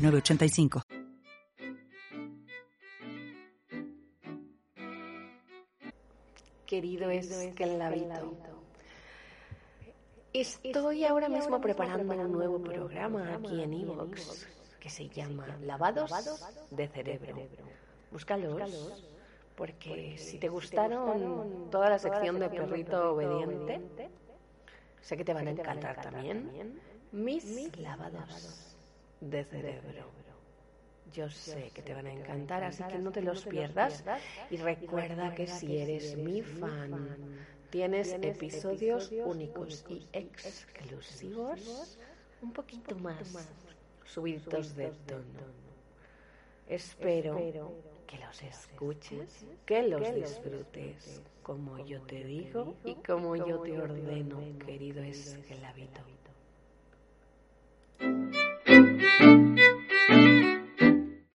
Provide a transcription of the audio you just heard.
906985. Querido es que labito. Estoy ahora mismo preparando un nuevo programa aquí en Evox que se llama Lavados de Cerebro. Búscalos, porque si te gustaron toda la sección de Perrito Obediente, sé que te van a encantar también mis lavados de cerebro. Yo sé que te van a encantar, así que no te los pierdas. Y recuerda que si eres mi fan, tienes episodios únicos y exclusivos, un poquito más subidos de tono. Espero que los escuches, que los disfrutes, como yo te digo y como yo te ordeno, querido esclavito.